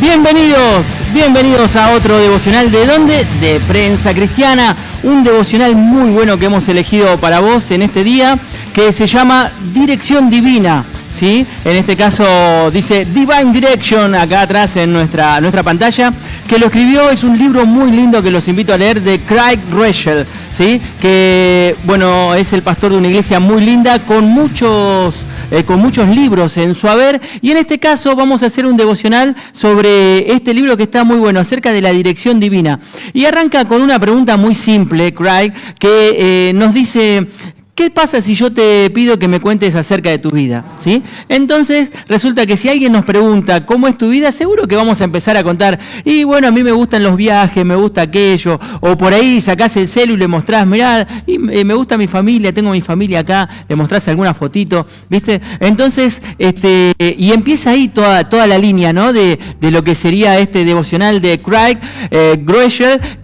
Bienvenidos, bienvenidos a otro devocional de dónde? De prensa cristiana, un devocional muy bueno que hemos elegido para vos en este día que se llama Dirección Divina. ¿Sí? En este caso dice Divine Direction acá atrás en nuestra, nuestra pantalla, que lo escribió, es un libro muy lindo que los invito a leer de Craig Reschel, ¿sí? que bueno, es el pastor de una iglesia muy linda con muchos eh, con muchos libros en su haber. Y en este caso vamos a hacer un devocional sobre este libro que está muy bueno, acerca de la dirección divina. Y arranca con una pregunta muy simple, Craig, que eh, nos dice, ¿Qué pasa si yo te pido que me cuentes acerca de tu vida? ¿Sí? Entonces, resulta que si alguien nos pregunta cómo es tu vida, seguro que vamos a empezar a contar. Y bueno, a mí me gustan los viajes, me gusta aquello. O por ahí sacás el celu y le mostrás, mirá, y me gusta mi familia, tengo mi familia acá, le mostrás alguna fotito, ¿viste? Entonces, este, y empieza ahí toda, toda la línea, ¿no? De, lo que sería este devocional de Craig eh,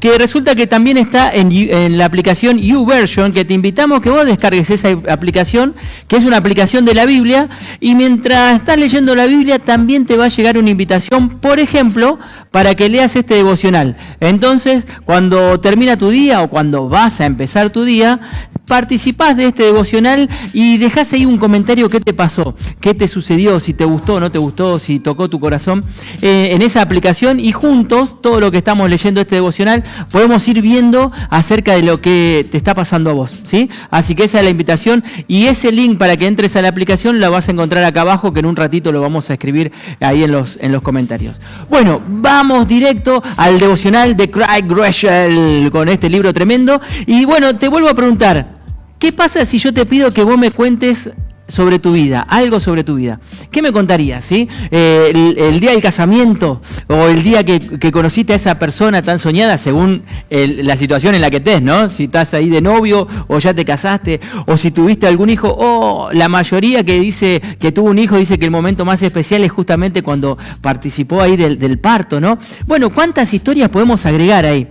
que resulta que también está en, en la aplicación YouVersion, que te invitamos que vos descargues descargues esa aplicación, que es una aplicación de la Biblia, y mientras estás leyendo la Biblia también te va a llegar una invitación, por ejemplo, para que leas este devocional. Entonces, cuando termina tu día o cuando vas a empezar tu día, participás de este devocional y dejás ahí un comentario qué te pasó, qué te sucedió, si te gustó no te gustó, si tocó tu corazón eh, en esa aplicación y juntos, todo lo que estamos leyendo este devocional, podemos ir viendo acerca de lo que te está pasando a vos. ¿sí? Así que esa es la invitación y ese link para que entres a la aplicación lo vas a encontrar acá abajo que en un ratito lo vamos a escribir ahí en los, en los comentarios. Bueno, vamos directo al devocional de Craig Greschel con este libro tremendo y bueno, te vuelvo a preguntar, ¿Qué pasa si yo te pido que vos me cuentes sobre tu vida, algo sobre tu vida. ¿Qué me contarías? Eh, el, día del casamiento o el día que, conociste a esa persona tan soñada según la situación en la que estés, ¿no? Si estás ahí de novio o ya te casaste o si tuviste algún hijo o la mayoría que dice que tuvo un hijo dice que el momento más especial es justamente cuando participó ahí del, del parto, ¿no? Bueno, ¿cuántas historias podemos agregar ahí?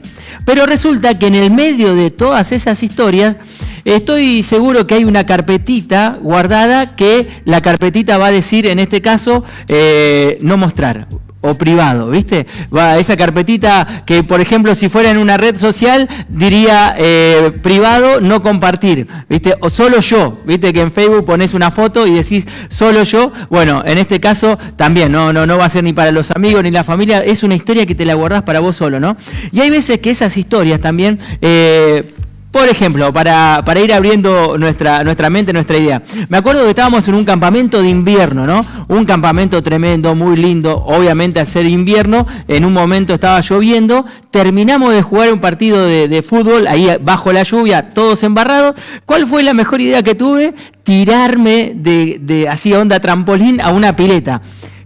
Pero resulta que en el medio de todas esas historias Estoy seguro que hay una carpetita guardada que la carpetita va a decir, en este caso, eh, no mostrar o privado, ¿viste? Va esa carpetita que, por ejemplo, si fuera en una red social, diría eh, privado, no compartir, ¿viste? O solo yo, ¿viste? Que en Facebook pones una foto y decís solo yo. Bueno, en este caso también, no, no, no va a ser ni para los amigos ni la familia, es una historia que te la guardás para vos solo, ¿no? Y hay veces que esas historias también... Eh, por ejemplo, para, ir abriendo nuestra, nuestra mente, nuestra idea. Me acuerdo que estábamos en un campamento de invierno, ¿no? Un campamento tremendo, muy lindo, obviamente al ser invierno, en un momento estaba lloviendo, terminamos de jugar un partido de, fútbol, ahí bajo la lluvia, todos embarrados. ¿Cuál fue la mejor idea que tuve? Tirarme de, de así onda trampolín a una pileta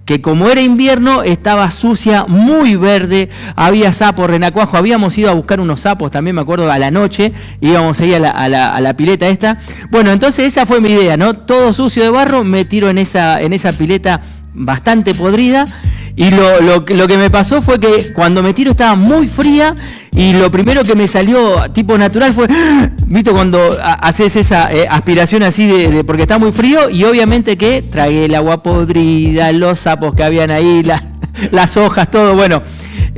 que como era invierno estaba sucia, muy verde, había sapos, renacuajo, habíamos ido a buscar unos sapos, también me acuerdo, a la noche, íbamos ahí a la, a la, pileta esta. Bueno, entonces esa fue mi idea, ¿no? Todo sucio de barro, me tiro en esa, en esa pileta bastante podrida. Y lo, lo, lo, que me pasó fue que cuando me tiro estaba muy fría y lo primero que me salió tipo natural fue, ¿viste? Cuando haces esa eh, aspiración así de, porque está muy frío y obviamente que tragué el agua podrida, los sapos que habían ahí, las hojas, todo. Bueno,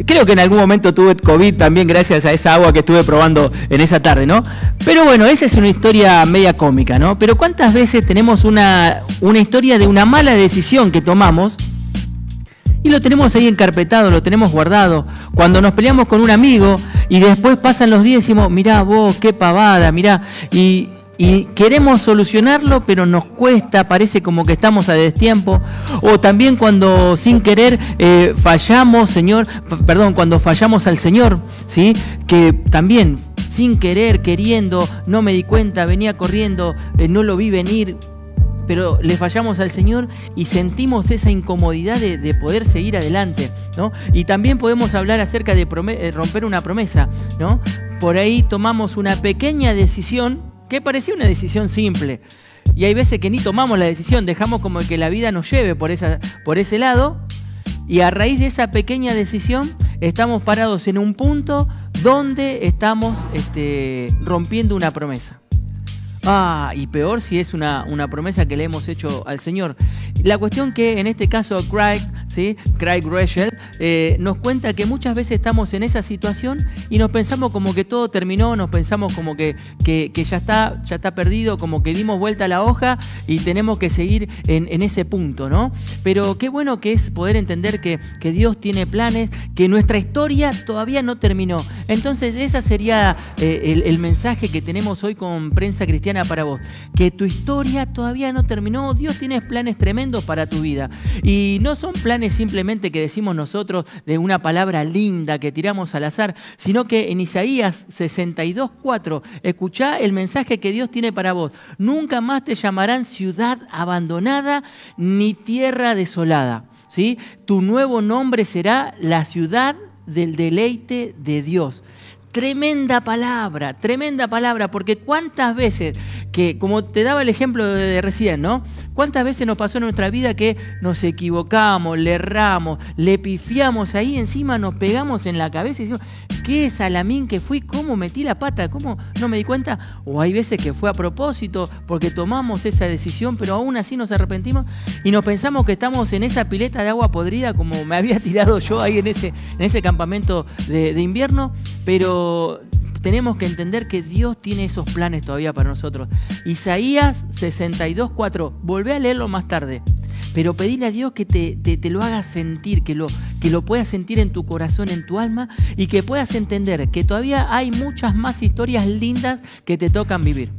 creo que en algún momento tuve COVID también gracias a esa agua que estuve probando en esa tarde, ¿no? Pero bueno, esa es una historia media cómica, ¿no? Pero ¿cuántas veces tenemos una, una historia de una mala decisión que tomamos? Y lo tenemos ahí encarpetado, lo tenemos guardado. Cuando nos peleamos con un amigo y después pasan los días y decimos, mirá vos, qué pavada, mirá, y, queremos solucionarlo, pero nos cuesta, parece como que estamos a destiempo. O también cuando sin querer eh, fallamos, Señor, perdón, cuando fallamos al Señor, ¿sí? Que también sin querer, queriendo, no me di cuenta, venía corriendo, eh, no lo vi venir, pero le fallamos al Señor y sentimos esa incomodidad de, poder seguir adelante, ¿no? Y también podemos hablar acerca de eh, romper una promesa, ¿no? Por ahí tomamos una pequeña decisión que parecía una decisión simple. Y hay veces que ni tomamos la decisión, dejamos como que la vida nos lleve por, ese lado y a raíz de esa pequeña decisión estamos parados en un punto donde estamos este, rompiendo una promesa. Ah, y peor si es una, una, promesa que le hemos hecho al Señor. La cuestión que en este caso Craig, ¿sí? Craig Reschel, eh, nos cuenta que muchas veces estamos en esa situación y nos pensamos como que todo terminó, nos pensamos como que, que, ya, está, ya está perdido, como que dimos vuelta a la hoja y tenemos que seguir en, ese punto, ¿no? Pero qué bueno que es poder entender que, que Dios tiene planes, que nuestra historia todavía no terminó. Entonces, ese sería eh, el, mensaje que tenemos hoy con Prensa Cristiana para vos, que tu historia todavía no terminó, Dios tiene planes tremendos para tu vida. Y no son planes simplemente que decimos nosotros de una palabra linda que tiramos al azar, sino que en Isaías 62.4, escuchá el mensaje que Dios tiene para vos. Nunca más te llamarán ciudad abandonada ni tierra desolada. ¿sí? Tu nuevo nombre será la ciudad del deleite de Dios. Tremenda palabra, tremenda palabra, porque cuántas veces que, como te daba el ejemplo de recién, ¿no? ¿Cuántas veces nos pasó en nuestra vida que nos equivocamos, le erramos, le pifiamos ahí encima, nos pegamos en la cabeza y decimos, qué salamín que fui, cómo metí la pata, cómo no me di cuenta? O hay veces que fue a propósito porque tomamos esa decisión, pero aún así nos arrepentimos y nos pensamos que estamos en esa pileta de agua podrida como me había tirado yo ahí en ese, en ese campamento de, de invierno, pero tenemos que entender que Dios tiene esos planes todavía para nosotros. Isaías 62, 4, volvé a leerlo más tarde, pero pedile a Dios que te, lo haga sentir, que lo, que lo puedas sentir en tu corazón, en tu alma, y que puedas entender que todavía hay muchas más historias lindas que te tocan vivir,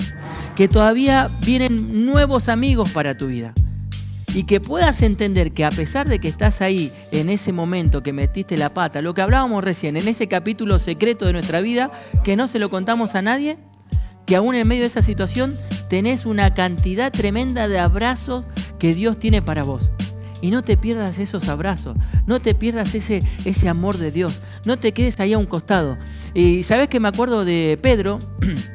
que todavía vienen nuevos amigos para tu vida y que puedas entender que a pesar de que estás ahí en ese momento que metiste la pata, lo que hablábamos recién, en ese capítulo secreto de nuestra vida, que no se lo contamos a nadie, que aún en medio de esa situación tenés una cantidad tremenda de abrazos que Dios tiene para vos. Y no te pierdas esos abrazos, no te pierdas ese, ese amor de Dios, no te quedes ahí a un costado. Y sabes que me acuerdo de Pedro,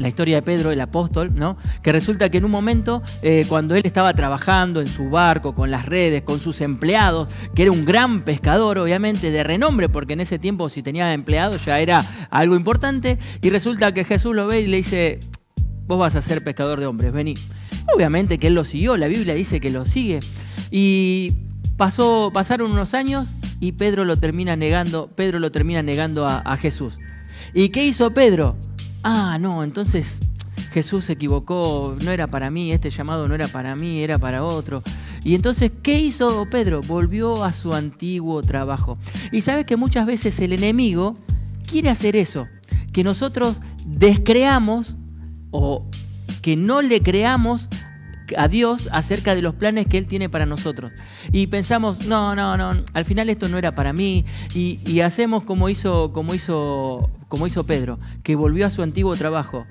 la historia de Pedro, el apóstol, ¿no? Que resulta que en un momento, eh, cuando él estaba trabajando en su barco, con las redes, con sus empleados, que era un gran pescador, obviamente, de renombre, porque en ese tiempo si tenía empleados ya era algo importante, y resulta que Jesús lo ve y le dice, vos vas a ser pescador de hombres, vení. Obviamente que él lo siguió, la Biblia dice que lo sigue. Y pasó, pasaron unos años y Pedro lo termina negando, Pedro lo termina negando a Jesús. ¿Y qué hizo Pedro? Ah, no, entonces Jesús se equivocó, no era para mí, este llamado no era para mí, era para otro. Y entonces, ¿qué hizo Pedro? Volvió a su antiguo trabajo. Y sabes que muchas veces el enemigo quiere hacer eso, que nosotros descreamos o que no le creamos a Dios acerca de los planes que Él tiene para nosotros. Y pensamos, no, no, no, al final esto no era para mí. Y, hacemos como hizo, como, hizo, como hizo Pedro, que volvió a su antiguo trabajo.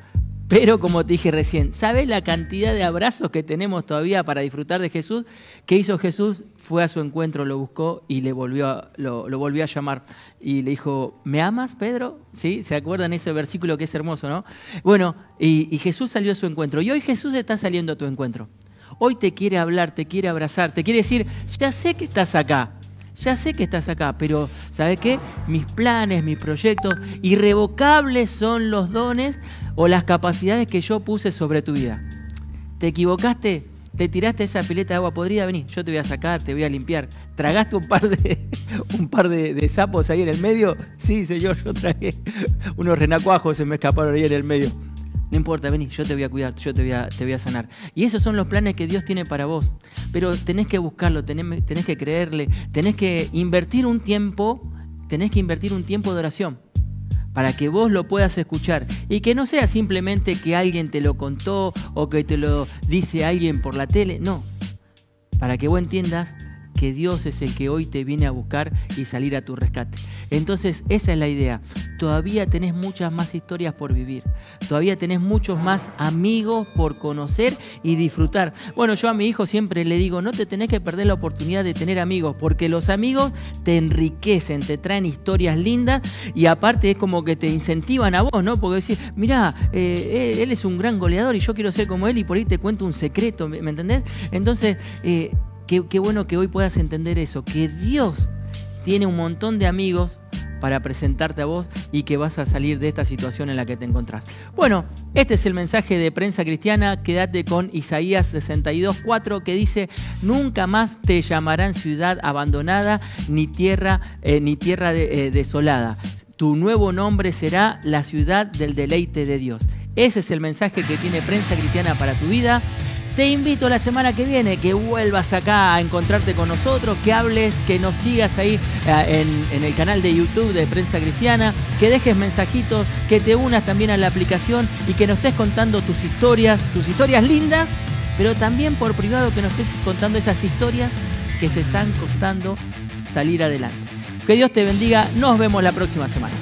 Pero como te dije recién, ¿sabes la cantidad de abrazos que tenemos todavía para disfrutar de Jesús? ¿Qué hizo Jesús? Fue a su encuentro, lo buscó y le volvió a, lo, volvió a llamar. Y le dijo, ¿me amas, Pedro? ¿Sí? ¿Se acuerdan ese versículo que es hermoso, no? Bueno, y, y Jesús salió a su encuentro. Y hoy Jesús está saliendo a tu encuentro. Hoy te quiere hablar, te quiere abrazar, te quiere decir, ya sé que estás acá, ya sé que estás acá, pero ¿sabes qué? Mis planes, mis proyectos, irrevocables son los dones o las capacidades que yo puse sobre tu vida. ¿Te equivocaste? ¿Te tiraste esa pileta de agua podrida? Vení, yo te voy a sacar, te voy a limpiar. ¿Tragaste un par de, un par de, sapos ahí en el medio? Sí, señor, yo tragué unos renacuajos, se me escaparon ahí en el medio. No importa, vení, yo te voy a cuidar, yo te voy a, te voy a sanar. Y esos son los planes que Dios tiene para vos. Pero tenés que buscarlo, tenés, tenés que creerle, tenés que invertir un tiempo, tenés que invertir un tiempo de oración para que vos lo puedas escuchar y que no sea simplemente que alguien te lo contó o que te lo dice alguien por la tele, no, para que vos entiendas que Dios es el que hoy te viene a buscar y salir a tu rescate. Entonces, esa es la idea. Todavía tenés muchas más historias por vivir. Todavía tenés muchos más amigos por conocer y disfrutar. Bueno, yo a mi hijo siempre le digo, no te tenés que perder la oportunidad de tener amigos, porque los amigos te enriquecen, te traen historias lindas y aparte es como que te incentivan a vos, ¿no? Porque decís, mira, eh, él es un gran goleador y yo quiero ser como él y por ahí te cuento un secreto, ¿me, entendés? Entonces, eh, Qué, bueno que hoy puedas entender eso, que Dios tiene un montón de amigos para presentarte a vos y que vas a salir de esta situación en la que te encontrás. Bueno, este es el mensaje de prensa cristiana. Quédate con Isaías 62.4 que dice, nunca más te llamarán ciudad abandonada ni tierra, eh, ni tierra eh, desolada. Tu nuevo nombre será la ciudad del deleite de Dios. Ese es el mensaje que tiene prensa cristiana para tu vida. Te invito la semana que viene que vuelvas acá a encontrarte con nosotros, que hables, que nos sigas ahí eh, en, el canal de YouTube de Prensa Cristiana, que dejes mensajitos, que te unas también a la aplicación y que nos estés contando tus historias, tus historias lindas, pero también por privado que nos estés contando esas historias que te están costando salir adelante. Que Dios te bendiga, nos vemos la próxima semana.